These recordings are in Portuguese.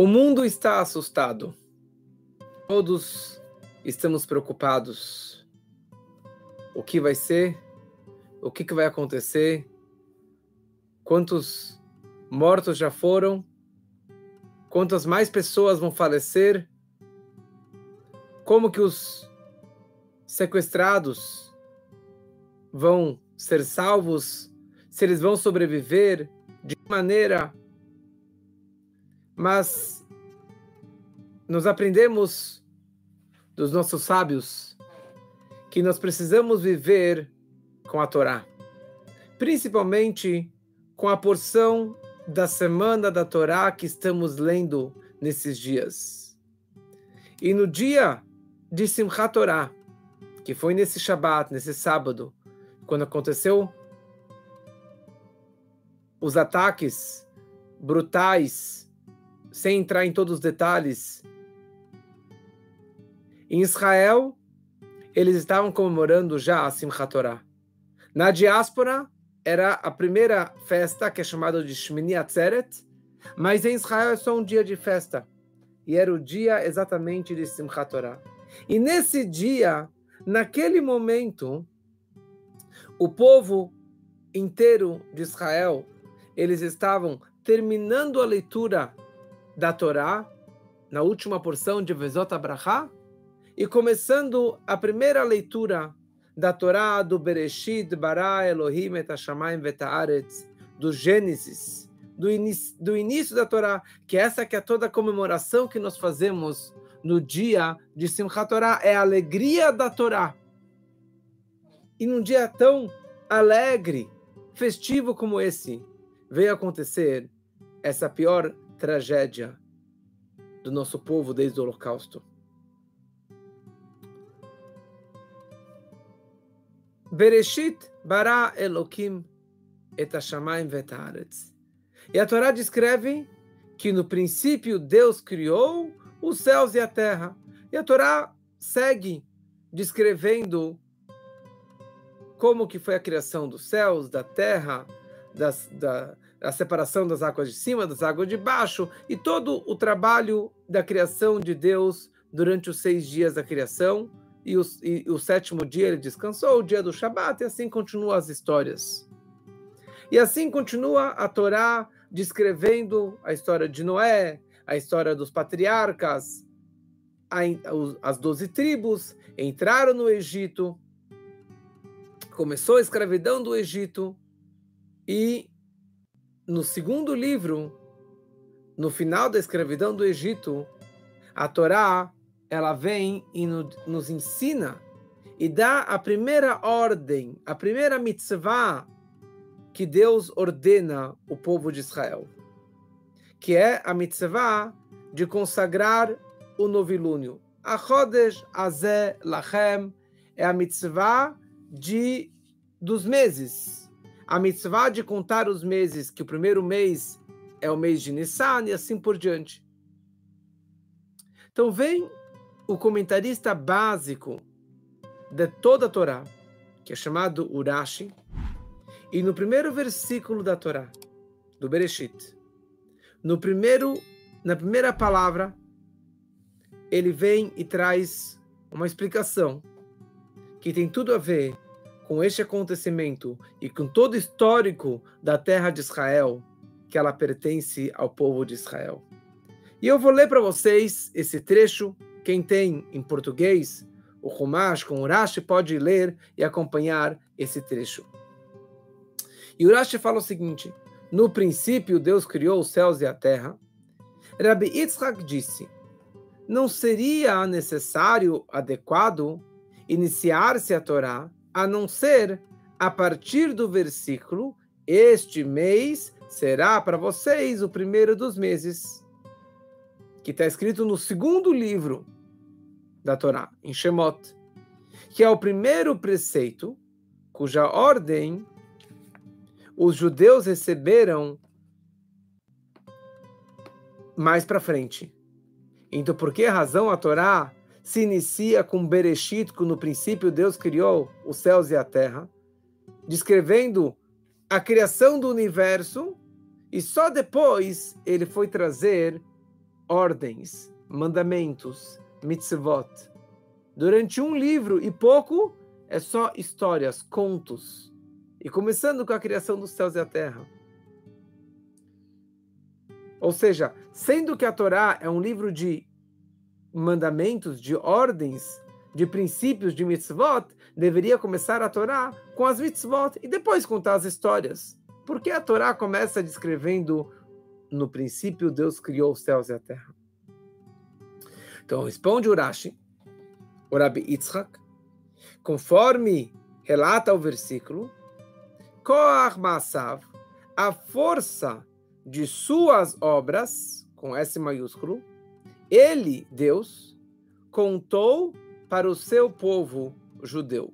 O mundo está assustado. Todos estamos preocupados. O que vai ser? O que, que vai acontecer? Quantos mortos já foram? Quantas mais pessoas vão falecer? Como que os sequestrados vão ser salvos? Se eles vão sobreviver? De que maneira? Mas nós aprendemos dos nossos sábios que nós precisamos viver com a Torá, principalmente com a porção da semana da Torá que estamos lendo nesses dias. E no dia de Simchat Torá, que foi nesse Shabat, nesse sábado, quando aconteceu os ataques brutais, sem entrar em todos os detalhes, em Israel, eles estavam comemorando já a Simchat Torah. Na diáspora, era a primeira festa, que é chamada de Shmini Atzeret, mas em Israel é só um dia de festa. E era o dia exatamente de Simchat Torah. E nesse dia, naquele momento, o povo inteiro de Israel, eles estavam terminando a leitura da Torá, na última porção de Vezot Abraha, e começando a primeira leitura da Torá, do Bereshit, Bara, Elohim, et Hashamayim, Vetaaretz, do Gênesis, do, do início da Torá, que essa que é toda a comemoração que nós fazemos no dia de Simchat Torá, é a alegria da Torá. E num dia tão alegre, festivo como esse, veio acontecer essa pior tragédia do nosso povo desde o Holocausto. Bereshit bara Elokim et hashamayim vet E a Torá descreve que no princípio Deus criou os céus e a terra. E a Torá segue descrevendo como que foi a criação dos céus, da terra, das, da, a separação das águas de cima, das águas de baixo, e todo o trabalho da criação de Deus durante os seis dias da criação, e o, e o sétimo dia ele descansou, o dia do Shabat, e assim continuam as histórias. E assim continua a Torá descrevendo a história de Noé, a história dos patriarcas, as doze tribos entraram no Egito, começou a escravidão do Egito, e no segundo livro, no final da escravidão do Egito, a Torá ela vem e nos ensina e dá a primeira ordem, a primeira mitzvah que Deus ordena o povo de Israel, que é a mitzvah de consagrar o novilúnio. A Chodesh Azeh Lachem é a mitzvah de, dos meses. A mitzvah de contar os meses, que o primeiro mês é o mês de Nissan e assim por diante. Então vem o comentarista básico de toda a Torá, que é chamado Urashi, e no primeiro versículo da Torá, do Bereshit, no primeiro, na primeira palavra, ele vem e traz uma explicação que tem tudo a ver com este acontecimento e com todo o histórico da terra de Israel, que ela pertence ao povo de Israel. E eu vou ler para vocês esse trecho quem tem em português o Rumash com Urashi pode ler e acompanhar esse trecho. E Urashi fala o seguinte: No princípio, Deus criou os céus e a terra. Rabbi Yitzhak disse: Não seria necessário, adequado, iniciar-se a Torá, a não ser a partir do versículo: Este mês será para vocês o primeiro dos meses que está escrito no segundo livro da Torá, em Shemot, que é o primeiro preceito cuja ordem os judeus receberam mais para frente. Então, por que razão a Torá se inicia com Bereshit, que no princípio Deus criou os céus e a terra, descrevendo a criação do universo, e só depois ele foi trazer ordens, mandamentos, mitzvot. Durante um livro e pouco, é só histórias, contos. E começando com a criação dos céus e a terra. Ou seja, sendo que a Torá é um livro de mandamentos, de ordens, de princípios de mitzvot, deveria começar a Torá com as mitzvot e depois contar as histórias. Porque a Torá começa descrevendo no princípio Deus criou os céus e a terra. Então responde Urashi, o Rabbi Yitzhak, conforme relata o versículo, Koach Masav, a força de suas obras, com S maiúsculo, ele, Deus, contou para o seu povo judeu,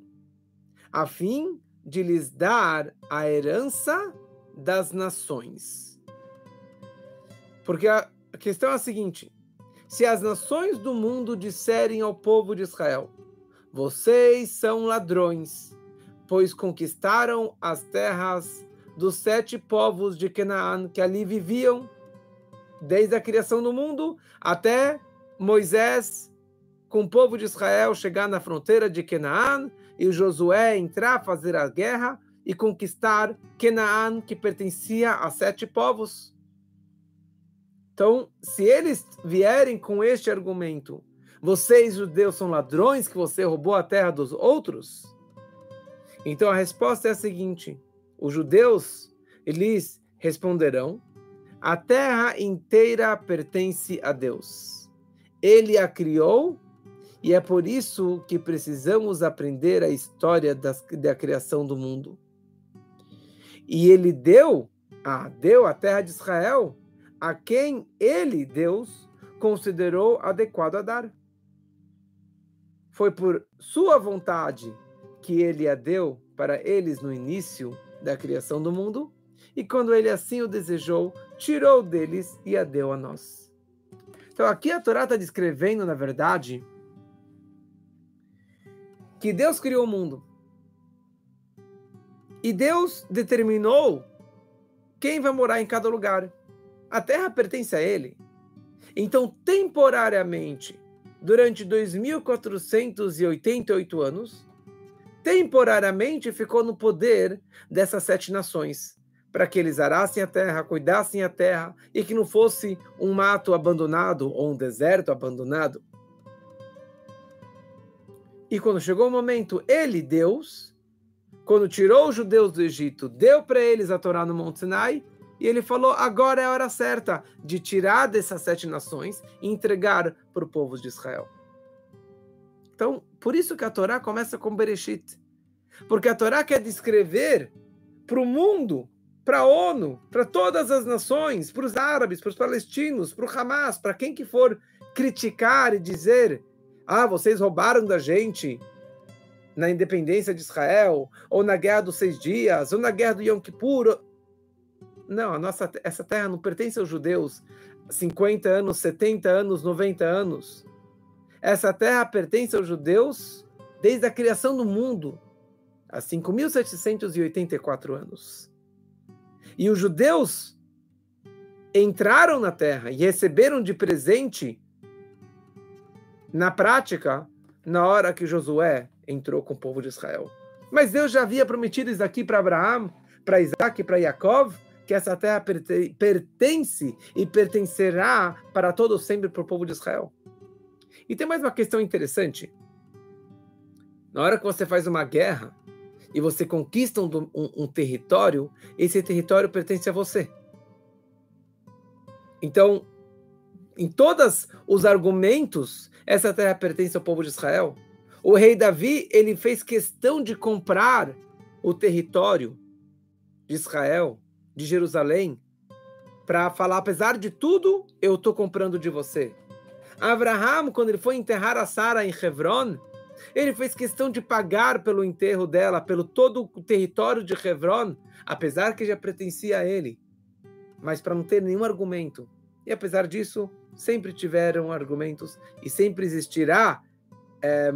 a fim de lhes dar a herança das nações. Porque a questão é a seguinte: se as nações do mundo disserem ao povo de Israel, vocês são ladrões, pois conquistaram as terras dos sete povos de Canaã que ali viviam, desde a criação do mundo até Moisés com o povo de Israel chegar na fronteira de Canaã e Josué entrar, fazer a guerra e conquistar Canaã, que pertencia a sete povos. Então, se eles vierem com este argumento, vocês judeus são ladrões que você roubou a terra dos outros? Então a resposta é a seguinte: os judeus, eles responderão: a terra inteira pertence a Deus. Ele a criou e é por isso que precisamos aprender a história das, da criação do mundo. E ele deu, ah, deu a terra de Israel a quem ele, Deus, considerou adequado a dar. Foi por sua vontade que ele a deu para eles no início da criação do mundo, e quando ele assim o desejou, tirou deles e a deu a nós. Então aqui a Torá está descrevendo, na verdade, que Deus criou o mundo. E Deus determinou quem vai morar em cada lugar. A terra pertence a Ele. Então, temporariamente, durante 2.488 anos, temporariamente ficou no poder dessas sete nações, para que eles arassem a terra, cuidassem a terra e que não fosse um mato abandonado ou um deserto abandonado. E quando chegou o momento, ele, Deus, quando tirou os judeus do Egito, deu para eles a Torá no Monte Sinai, e ele falou: agora é a hora certa de tirar dessas sete nações e entregar para o povo de Israel. Então, por isso que a Torá começa com Bereshit. Porque a Torá quer descrever para o mundo, para a ONU, para todas as nações, para os árabes, para os palestinos, para o Hamas, para quem que for criticar e dizer: ah, vocês roubaram da gente na independência de Israel, ou na guerra dos seis dias, ou na guerra do Yom Kippur. Não, a nossa, essa terra não pertence aos judeus 50 anos, 70 anos, 90 anos. Essa terra pertence aos judeus desde a criação do mundo, há 5.784 anos. E os judeus entraram na terra e receberam de presente, na prática, na hora que Josué entrou com o povo de Israel. Mas Deus já havia prometido isso aqui para Abraão, para Isaac e para Jacob, que essa terra pertence e pertencerá para todo sempre para o povo de Israel. E tem mais uma questão interessante. Na hora que você faz uma guerra e você conquista um, um, um território, esse território pertence a você. Então, em todos os argumentos, essa terra pertence ao povo de Israel. O rei Davi, ele fez questão de comprar o território de Israel, de Jerusalém, para falar, apesar de tudo, eu estou comprando de você. Abraham, quando ele foi enterrar a Sara em Hebron, ele fez questão de pagar pelo enterro dela, pelo todo o território de Hebron, apesar que já pertencia a ele, mas para não ter nenhum argumento. E apesar disso, sempre tiveram argumentos e sempre existirá é,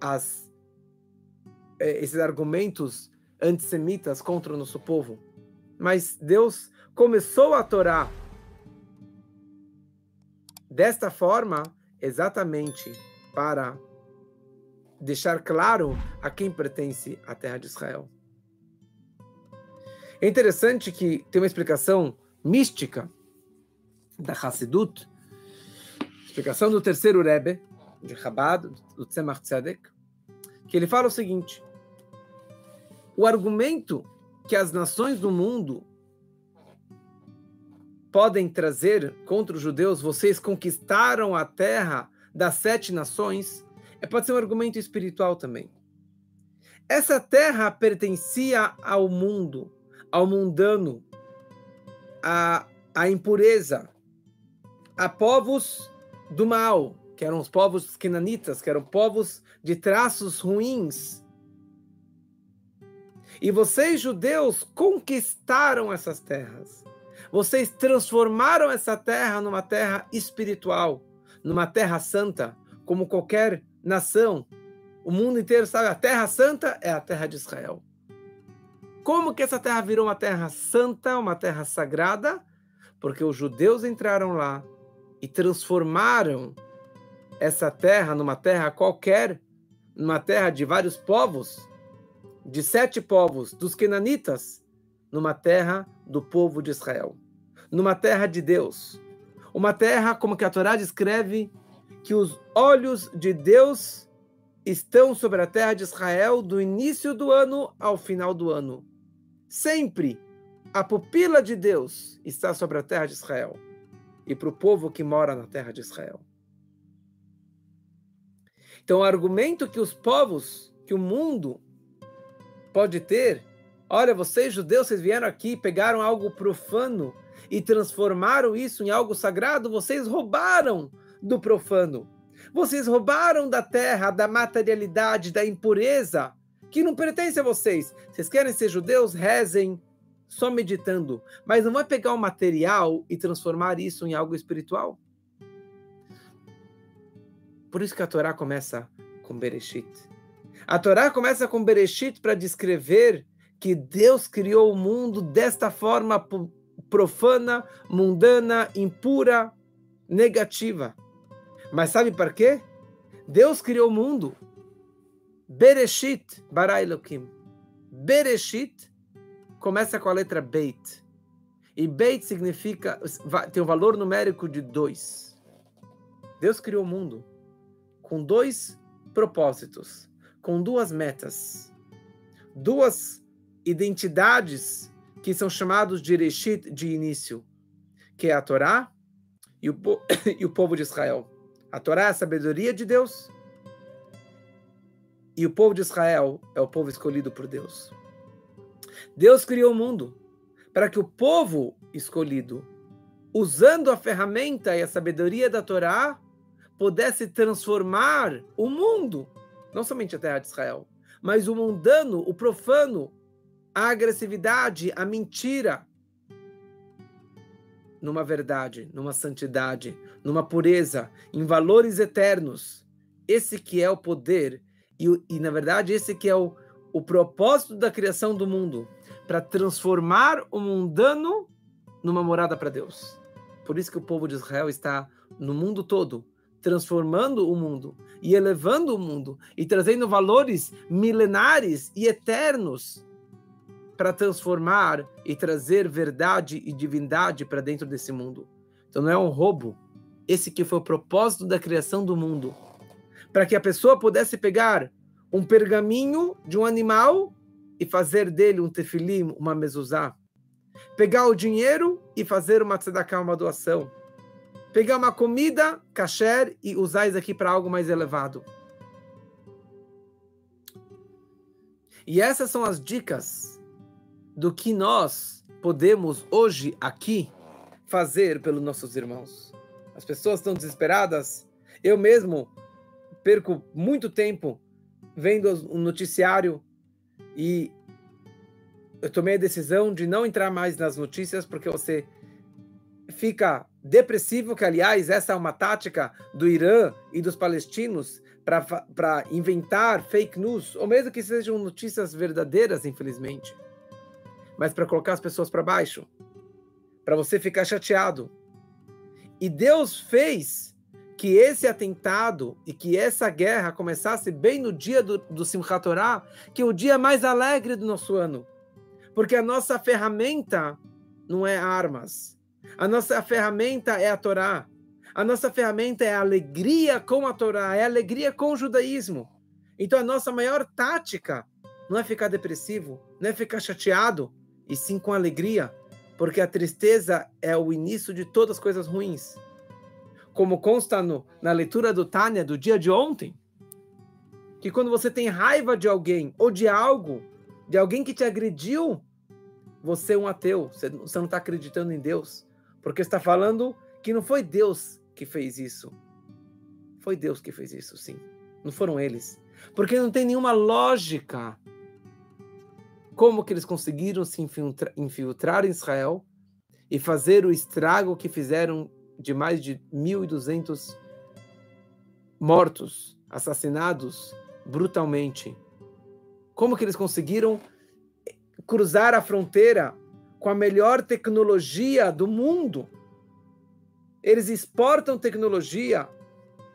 as, é, esses argumentos antissemitas contra o nosso povo. Mas Deus começou a Torá Desta forma, exatamente para deixar claro a quem pertence a terra de Israel. É interessante que tem uma explicação mística da Hassidut, explicação do terceiro Rebbe, de Chabad, do Tzemach Tzedek, que ele fala o seguinte: o argumento que as nações do mundo podem trazer contra os judeus, vocês conquistaram a terra das sete nações, pode ser um argumento espiritual também. Essa terra pertencia ao mundo, ao mundano, à, à impureza, a povos do mal, que eram os povos cananitas, que eram povos de traços ruins. E vocês, judeus, conquistaram essas terras. Vocês transformaram essa terra numa terra espiritual, numa terra santa, como qualquer nação. O mundo inteiro sabe, a terra santa é a terra de Israel. Como que essa terra virou uma terra santa, uma terra sagrada? Porque os judeus entraram lá e transformaram essa terra numa terra qualquer, numa terra de vários povos, de sete povos, dos Kenanitas, numa terra do povo de Israel numa terra de Deus. Uma terra, como que a Torá descreve, que os olhos de Deus estão sobre a terra de Israel do início do ano ao final do ano. Sempre a pupila de Deus está sobre a terra de Israel e para o povo que mora na terra de Israel. Então, o argumento que os povos, que o mundo pode ter, olha, vocês judeus, vocês vieram aqui, pegaram algo profano e transformaram isso em algo sagrado, vocês roubaram do profano. Vocês roubaram da terra, da materialidade, da impureza, que não pertence a vocês. Vocês querem ser judeus? Rezem só meditando. Mas não vai pegar o material e transformar isso em algo espiritual. Por isso que a Torá começa com Bereshit. A Torá começa com Bereshit para descrever que Deus criou o mundo desta forma profana, mundana, impura, negativa. Mas sabe para quê? Deus criou o mundo. Bereshit, bara Elohim. Bereshit começa com a letra Beit. E Beit significa, tem um valor numérico de dois. Deus criou o mundo com dois propósitos, com duas metas, duas identidades que são chamados de Reshit, de início, que é a Torá e o, e o povo de Israel. A Torá é a sabedoria de Deus e o povo de Israel é o povo escolhido por Deus. Deus criou o mundo para que o povo escolhido, usando a ferramenta e a sabedoria da Torá, pudesse transformar o mundo, não somente a terra de Israel, mas o mundano, o profano, a agressividade, a mentira, numa verdade, numa santidade, numa pureza, em valores eternos. Esse que é o poder e, e na verdade esse que é o, o propósito da criação do mundo, para transformar o mundano numa morada para Deus. Por isso que o povo de Israel está no mundo todo, transformando o mundo e elevando o mundo e trazendo valores milenares e eternos para transformar e trazer verdade e divindade para dentro desse mundo. Então não é um roubo. Esse que foi o propósito da criação do mundo. Para que a pessoa pudesse pegar um pergaminho de um animal e fazer dele um tefilim, uma mezuzá. Pegar o dinheiro e fazer uma tzedakah, uma doação. Pegar uma comida, kasher, e usar isso aqui para algo mais elevado. E essas são as dicas do que nós podemos hoje aqui fazer pelos nossos irmãos. As pessoas estão desesperadas. Eu mesmo perco muito tempo vendo o um noticiário e eu tomei a decisão de não entrar mais nas notícias porque você fica depressivo, que aliás essa é uma tática do Irã e dos palestinos para inventar fake news, ou mesmo que sejam notícias verdadeiras, infelizmente mas para colocar as pessoas para baixo, para você ficar chateado. E Deus fez que esse atentado e que essa guerra começasse bem no dia do, do Simchat Torah, que é o dia mais alegre do nosso ano. Porque a nossa ferramenta não é armas. A nossa ferramenta é a Torá. A nossa ferramenta é a alegria com a Torá, é a alegria com o judaísmo. Então a nossa maior tática não é ficar depressivo, não é ficar chateado, e sim com alegria, porque a tristeza é o início de todas as coisas ruins. Como consta no, na leitura do Tânia do dia de ontem, que quando você tem raiva de alguém ou de algo, de alguém que te agrediu, você é um ateu, você, você não está acreditando em Deus, porque está falando que não foi Deus que fez isso. Foi Deus que fez isso, sim. Não foram eles. Porque não tem nenhuma lógica como que eles conseguiram se infiltrar, infiltrar em Israel e fazer o estrago que fizeram de mais de 1.200 mortos, assassinados brutalmente. Como que eles conseguiram cruzar a fronteira com a melhor tecnologia do mundo? Eles exportam tecnologia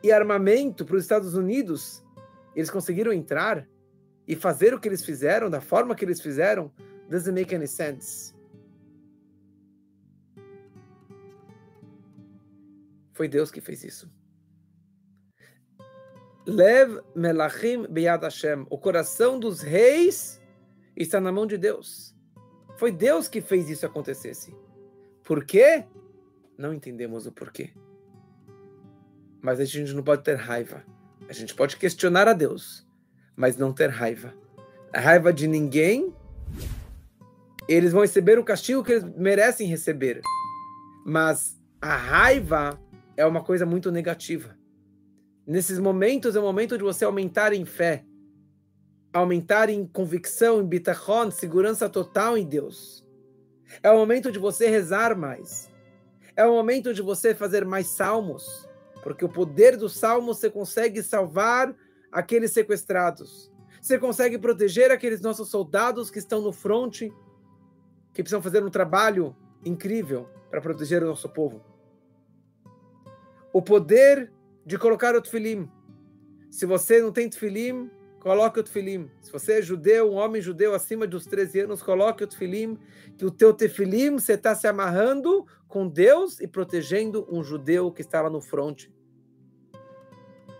e armamento para os Estados Unidos. Eles conseguiram entrar e fazer o que eles fizeram, da forma que eles fizeram, doesn't make any sense. Foi Deus que fez isso. Lev melachim beyad Hashem. O coração dos reis está na mão de Deus. Foi Deus que fez isso acontecesse. Por quê? Não entendemos o porquê. Mas a gente não pode ter raiva. A gente pode questionar a Deus mas não ter raiva. A raiva de ninguém, eles vão receber o castigo que eles merecem receber. Mas a raiva é uma coisa muito negativa. Nesses momentos é o momento de você aumentar em fé, aumentar em convicção, em bitachon, segurança total em Deus. É o momento de você rezar mais. É o momento de você fazer mais salmos, porque o poder dos salmos você consegue salvar aqueles sequestrados. Você consegue proteger aqueles nossos soldados que estão no fronte, que precisam fazer um trabalho incrível para proteger o nosso povo. O poder de colocar o tefilim. Se você não tem tefilim, coloque o tefilim. Se você é judeu, um homem judeu acima dos 13 anos, coloque o tefilim, que o teu tefilim você está se amarrando com Deus e protegendo um judeu que está lá no fronte.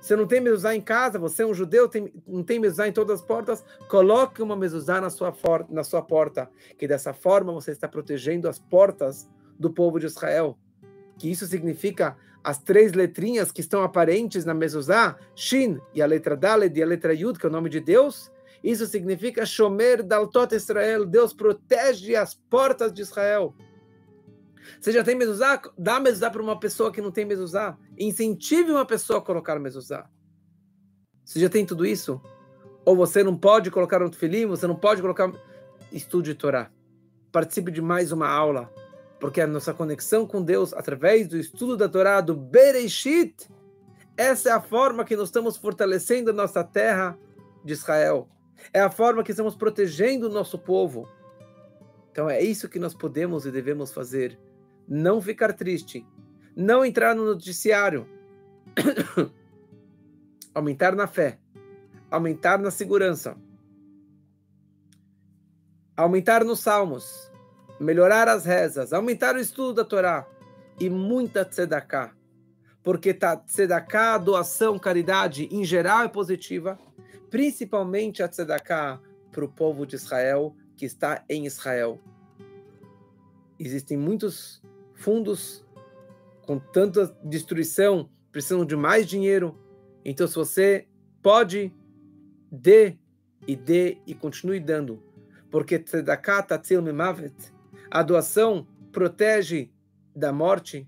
Você não tem mezuzá em casa, você é um judeu, tem, não tem mezuzá em todas as portas, coloque uma mezuzá na sua, for, na sua porta, que dessa forma você está protegendo as portas do povo de Israel. Que isso significa as três letrinhas que estão aparentes na mezuzá, Shin e a letra Daled e a letra Yud, que é o nome de Deus. Isso significa Shomer Daltot Israel, Deus protege as portas de Israel. Você já tem mezuzá? Dá mezuzá para uma pessoa que não tem mezuzá. Incentive uma pessoa a colocar mezuzá. Você já tem tudo isso? Ou você não pode colocar um tefilim, você não pode colocar... Estude Torá. Participe de mais uma aula. Porque a nossa conexão com Deus, através do estudo da Torá, do Bereshit, essa é a forma que nós estamos fortalecendo a nossa terra de Israel. É a forma que estamos protegendo o nosso povo. Então é isso que nós podemos e devemos fazer não ficar triste, não entrar no noticiário, aumentar na fé, aumentar na segurança, aumentar nos salmos, melhorar as rezas, aumentar o estudo da Torá e muita tzedakah. Porque tá, tzedakah, doação, caridade, em geral é positiva, principalmente a tzedakah para o povo de Israel que está em Israel. Existem muitos fundos com tanta destruição precisam de mais dinheiro. Então, se você pode, dê e dê e continue dando. Porque tzedakah tatzil mimavet, a doação protege da morte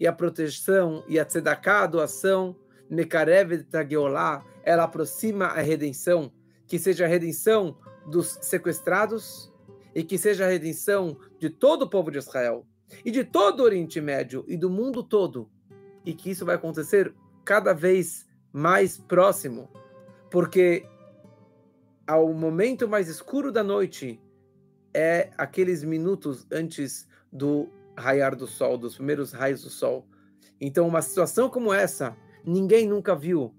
e a proteção e a tzedakah, a doação, mekarevet tageolá, ela aproxima a redenção, que seja a redenção dos sequestrados e que seja a redenção de todo o povo de Israel e de todo o Oriente Médio e do mundo todo, e que isso vai acontecer cada vez mais próximo, porque ao momento mais escuro da noite é aqueles minutos antes do raiar do sol, dos primeiros raios do sol. Então, uma situação como essa, ninguém nunca viu.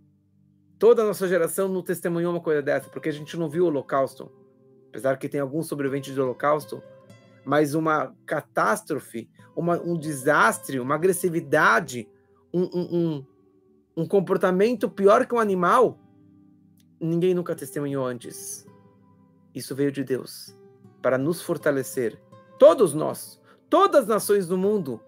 Toda a nossa geração não testemunhou uma coisa dessa, porque a gente não viu o Holocausto. Apesar que tem alguns sobreviventes do Holocausto, mas uma catástrofe, uma, um desastre, uma agressividade, um, um, um, um comportamento pior que um animal, ninguém nunca testemunhou antes. Isso veio de Deus para nos fortalecer. Todos nós, todas as nações do mundo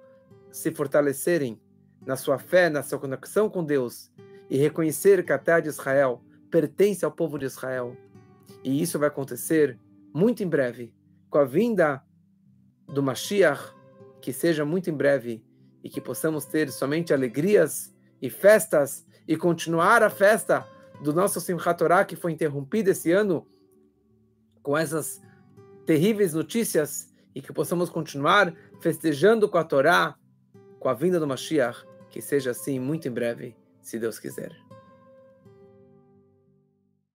se fortalecerem na sua fé, na sua conexão com Deus e reconhecer que a terra de Israel pertence ao povo de Israel. E isso vai acontecer muito em breve, com a vinda do Mashiach, que seja muito em breve e que possamos ter somente alegrias e festas e continuar a festa do nosso Simchat Torah que foi interrompida esse ano com essas terríveis notícias e que possamos continuar festejando com a Torá, com a vinda do Mashiach, que seja assim muito em breve, se Deus quiser.